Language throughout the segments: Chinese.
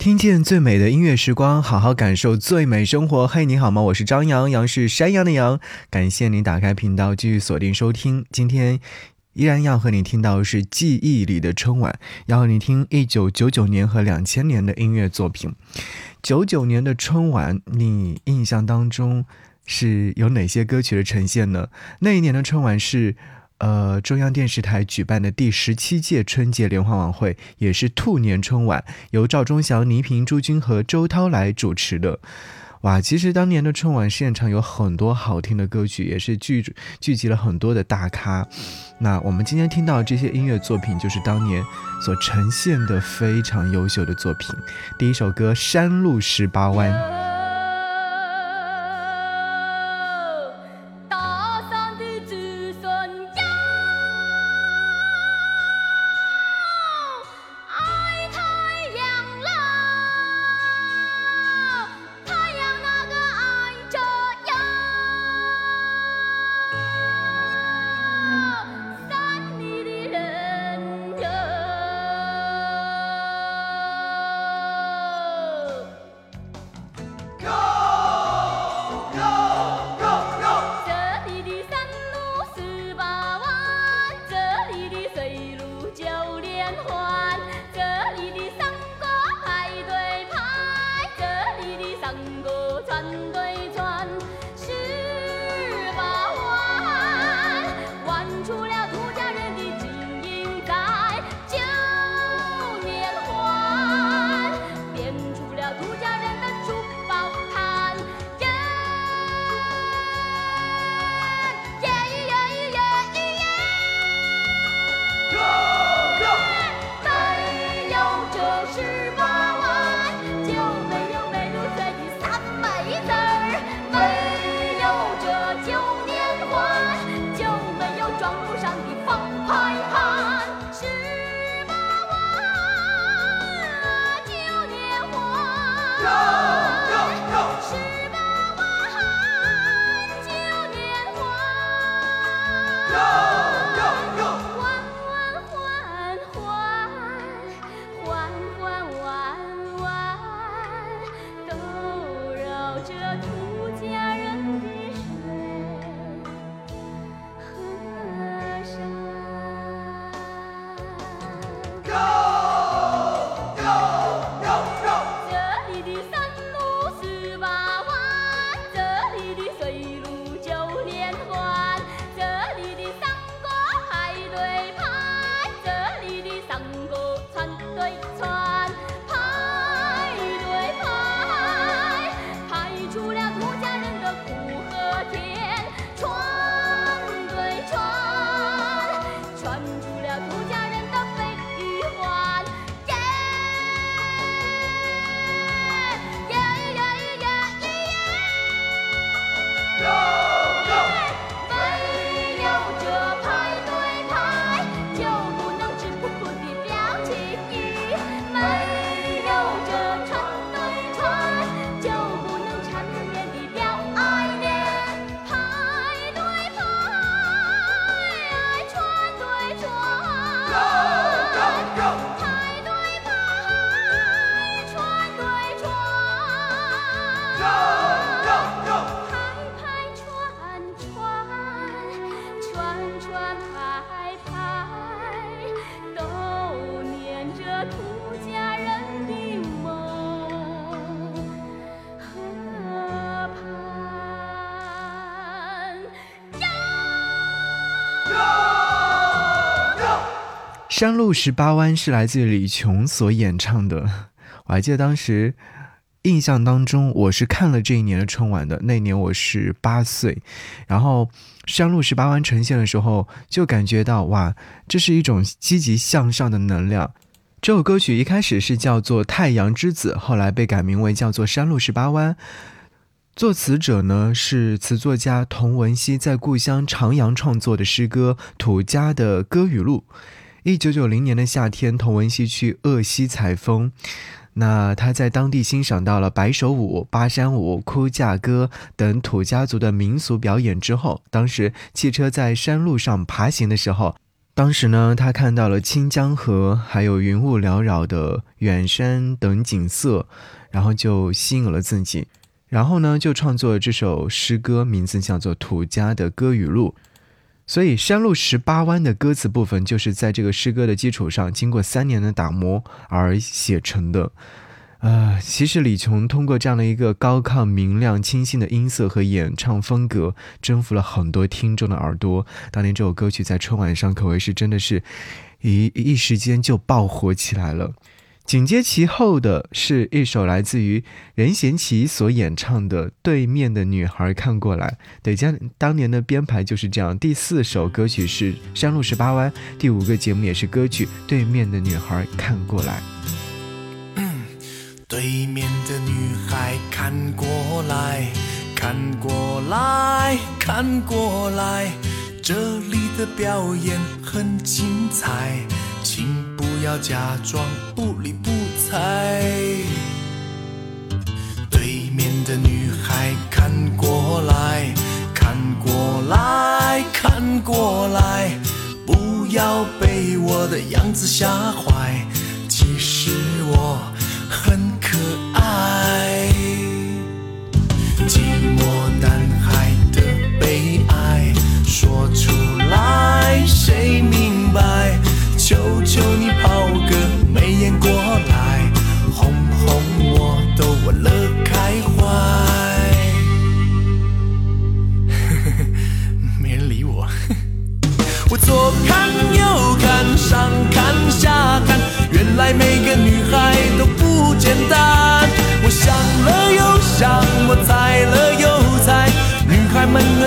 听见最美的音乐时光，好好感受最美生活。嘿，你好吗？我是张扬，杨是山羊的羊。感谢你打开频道，继续锁定收听。今天依然要和你听到是记忆里的春晚，要和你听一九九九年和两千年的音乐作品。九九年的春晚，你印象当中是有哪些歌曲的呈现呢？那一年的春晚是。呃，中央电视台举办的第十七届春节联欢晚会，也是兔年春晚，由赵忠祥、倪萍、朱军和周涛来主持的。哇，其实当年的春晚现场有很多好听的歌曲，也是聚聚集了很多的大咖。那我们今天听到这些音乐作品，就是当年所呈现的非常优秀的作品。第一首歌《山路十八弯》。山路十八弯是来自李琼所演唱的，我还记得当时印象当中，我是看了这一年的春晚的。那年我是八岁，然后山路十八弯呈现的时候，就感觉到哇，这是一种积极向上的能量。这首歌曲一开始是叫做《太阳之子》，后来被改名为叫做《山路十八弯》。作词者呢是词作家童文熙在故乡长阳创作的诗歌《土家的歌语录》。一九九零年的夏天，童文熙去鄂西采风，那他在当地欣赏到了白手舞、巴山舞、哭嫁歌等土家族的民俗表演之后，当时汽车在山路上爬行的时候，当时呢，他看到了清江河，还有云雾缭绕的远山等景色，然后就吸引了自己，然后呢，就创作了这首诗歌，名字叫做《土家的歌语录》。所以，山路十八弯的歌词部分，就是在这个诗歌的基础上，经过三年的打磨而写成的。啊，其实李琼通过这样的一个高亢、明亮、清新的音色和演唱风格，征服了很多听众的耳朵。当年这首歌曲在春晚上可谓是真的是，一一时间就爆火起来了。紧接其后的是一首来自于任贤齐所演唱的《对面的女孩看过来》。对，将当年的编排就是这样。第四首歌曲是《山路十八弯》，第五个节目也是歌曲《对面的女孩看过来》。对面的女孩看过来看过来看过来，这里的表演很精彩，请要假装不理不睬。对面的女孩看过来看过来看过来，不要被我的样子吓坏，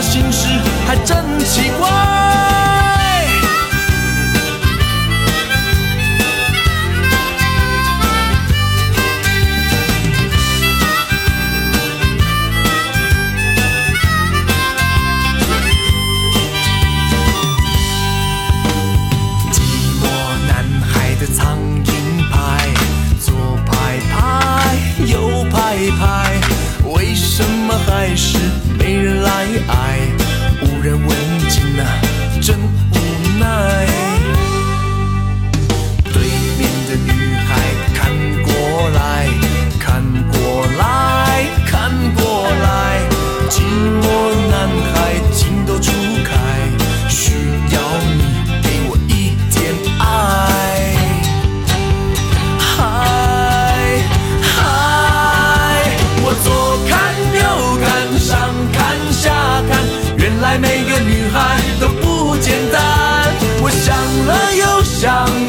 心事还真奇怪。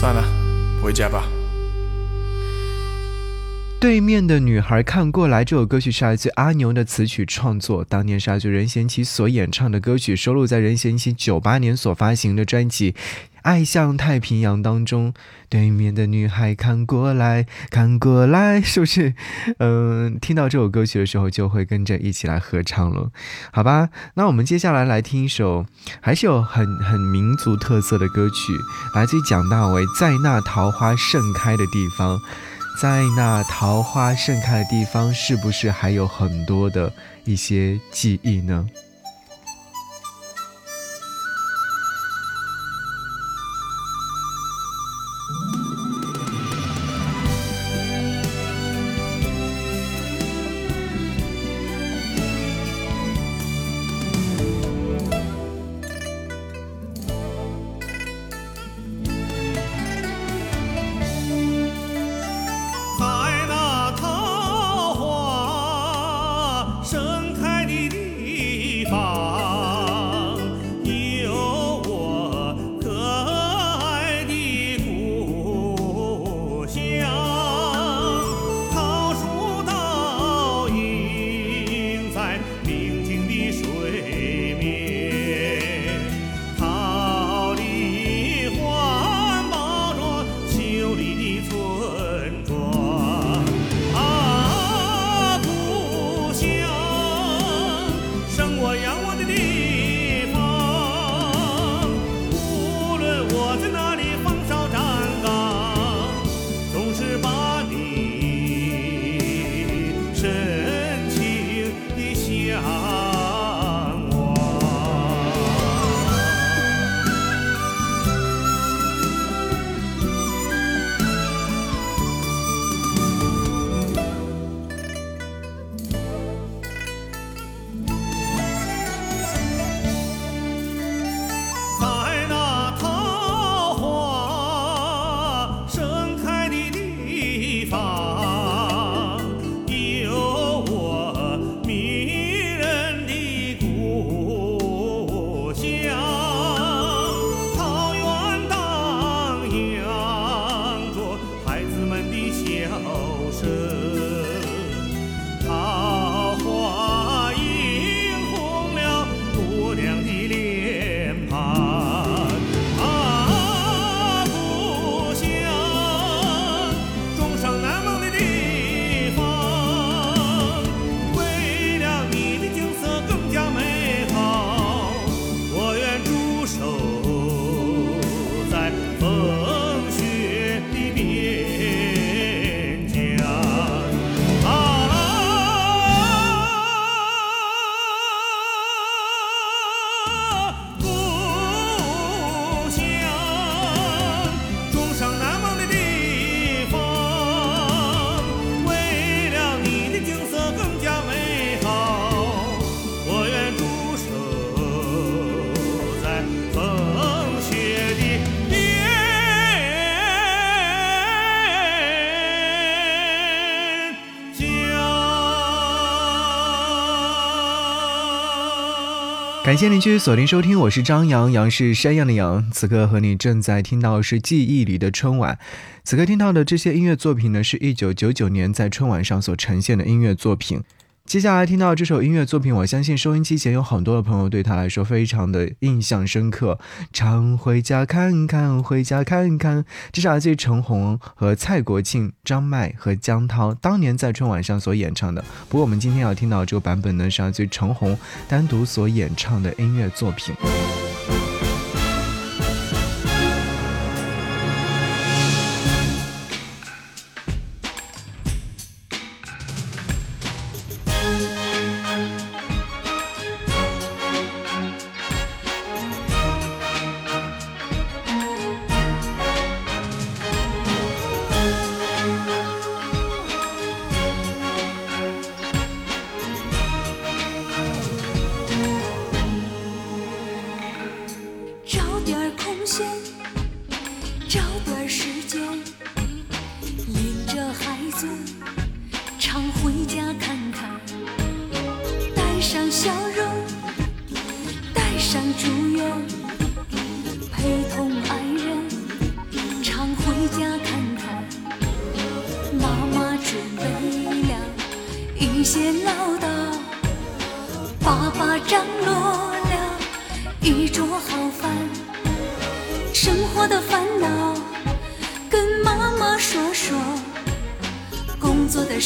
算了，回家吧。对面的女孩看过来，这首歌曲是来自阿牛的词曲创作，当年是来自任贤齐所演唱的歌曲，收录在任贤齐九八年所发行的专辑《爱向太平洋》当中。对面的女孩看过来看过来，是不是？嗯，听到这首歌曲的时候，就会跟着一起来合唱了，好吧？那我们接下来来听一首还是有很很民族特色的歌曲，来自于蒋大为《在那桃花盛开的地方》。在那桃花盛开的地方，是不是还有很多的一些记忆呢？感谢您继续锁定收听，我是张扬，杨是山羊的羊。此刻和你正在听到是记忆里的春晚。此刻听到的这些音乐作品呢，是一九九九年在春晚上所呈现的音乐作品。接下来听到这首音乐作品，我相信收音机前有很多的朋友对他来说非常的印象深刻。常回家看看，回家看看，这是来自于陈红和蔡国庆、张麦和江涛当年在春晚上所演唱的。不过我们今天要听到这个版本呢，是来自于陈红单独所演唱的音乐作品。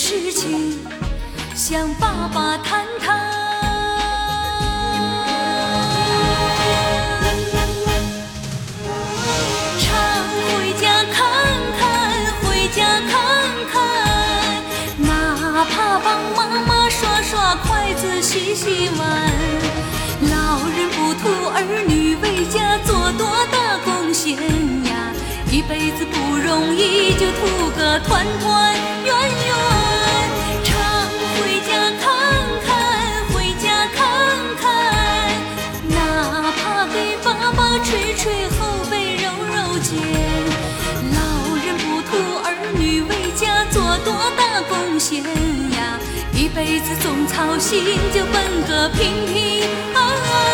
事情向爸爸谈谈。常回家看看，回家看看，哪怕帮妈妈刷刷筷子、洗洗碗。老人不图儿女为家做多大贡献呀，一辈子不容易，就图个团团圆圆。呀，一辈子总操心，就奔个平平安安。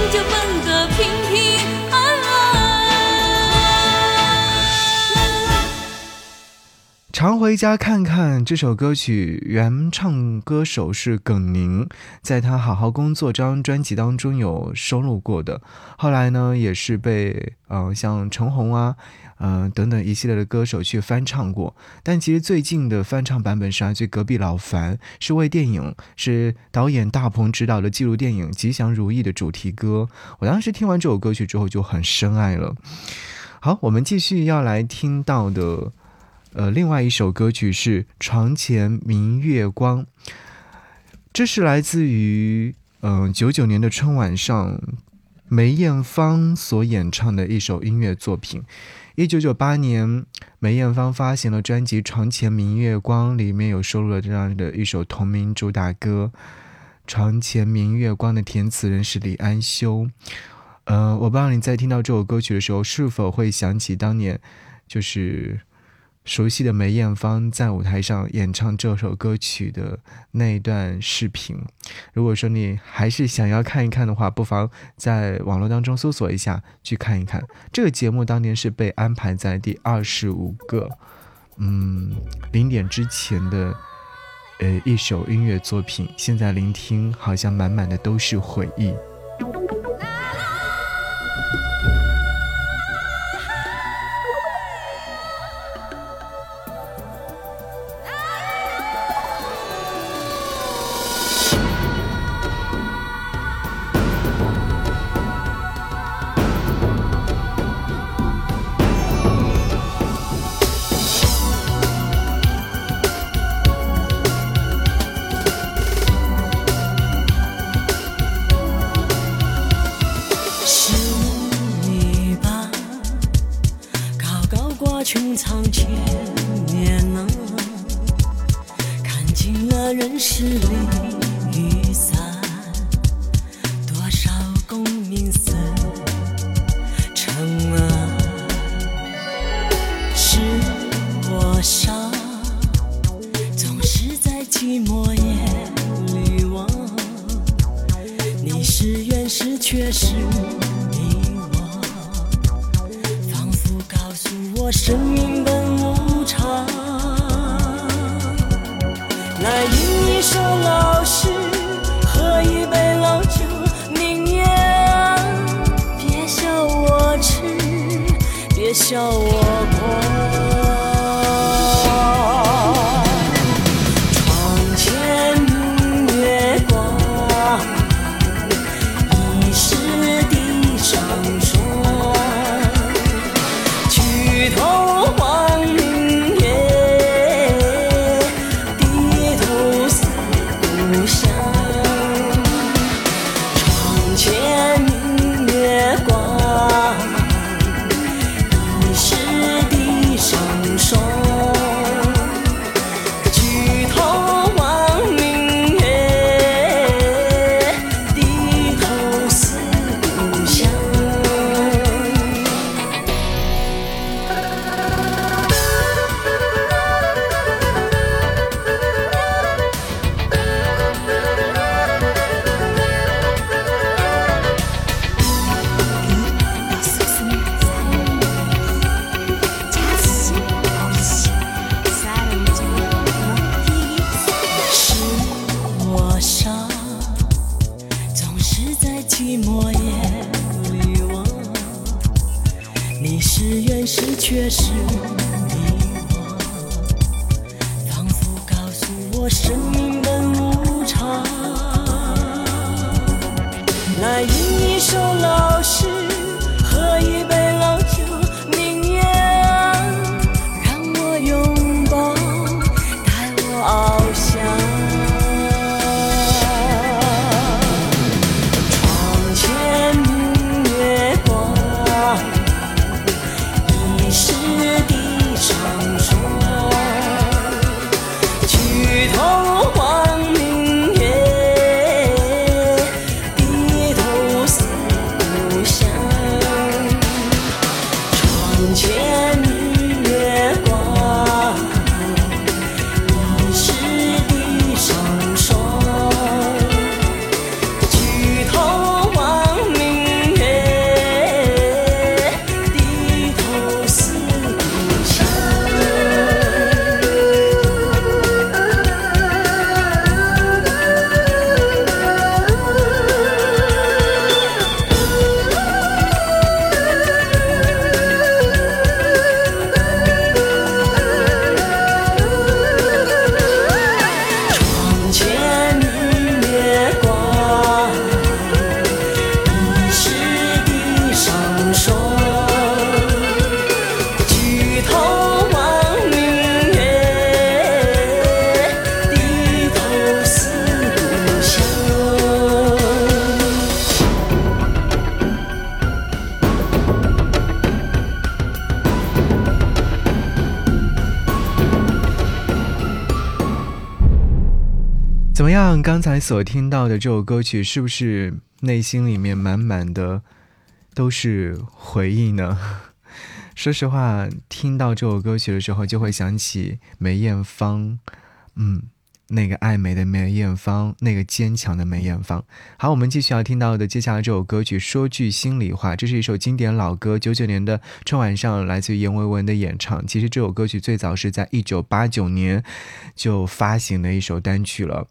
常回家看看这首歌曲，原唱歌手是耿宁，在他《好好工作》这张专辑当中有收录过的。后来呢，也是被呃像陈红啊，呃等等一系列的歌手去翻唱过。但其实最近的翻唱版本是来自隔壁老樊，是为电影，是导演大鹏执导的纪录电影《吉祥如意》的主题歌。我当时听完这首歌曲之后就很深爱了。好，我们继续要来听到的。呃，另外一首歌曲是《床前明月光》，这是来自于嗯九九年的春晚上梅艳芳所演唱的一首音乐作品。一九九八年，梅艳芳发行了专辑《床前明月光》，里面有收录了这样的一首同名主打歌。《床前明月光》的填词人是李安修。呃，我不知道你在听到这首歌曲的时候，是否会想起当年就是。熟悉的梅艳芳在舞台上演唱这首歌曲的那一段视频，如果说你还是想要看一看的话，不妨在网络当中搜索一下去看一看。这个节目当年是被安排在第二十五个，嗯，零点之前的，呃，一首音乐作品。现在聆听，好像满满的都是回忆。生命本无常。来吟一首老诗，喝一杯老酒，明月啊别笑我痴，别笑我所听到的这首歌曲，是不是内心里面满满的都是回忆呢？说实话，听到这首歌曲的时候，就会想起梅艳芳，嗯，那个爱美的梅艳芳，那个坚强的梅艳芳。好，我们继续要听到的接下来这首歌曲，说句心里话，这是一首经典老歌，九九年的春晚上来自于阎维文的演唱。其实这首歌曲最早是在一九八九年就发行的一首单曲了。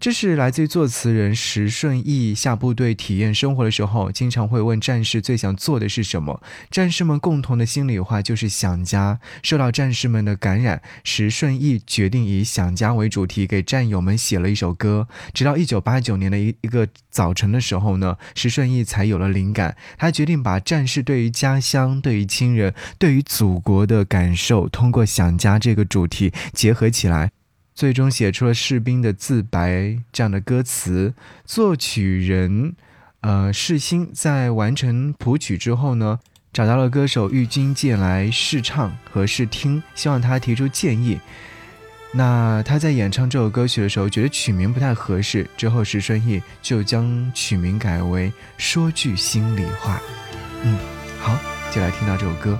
这是来自于作词人石顺义下部队体验生活的时候，经常会问战士最想做的是什么。战士们共同的心里话就是想家。受到战士们的感染，石顺义决定以想家为主题，给战友们写了一首歌。直到一九八九年的一一个早晨的时候呢，石顺义才有了灵感，他决定把战士对于家乡、对于亲人、对于祖国的感受，通过想家这个主题结合起来。最终写出了士兵的自白这样的歌词。作曲人，呃，世新在完成谱曲之后呢，找到了歌手郁钧剑来试唱和试听，希望他提出建议。那他在演唱这首歌曲的时候，觉得曲名不太合适，之后石顺义就将曲名改为《说句心里话》。嗯，好，就来听到这首歌。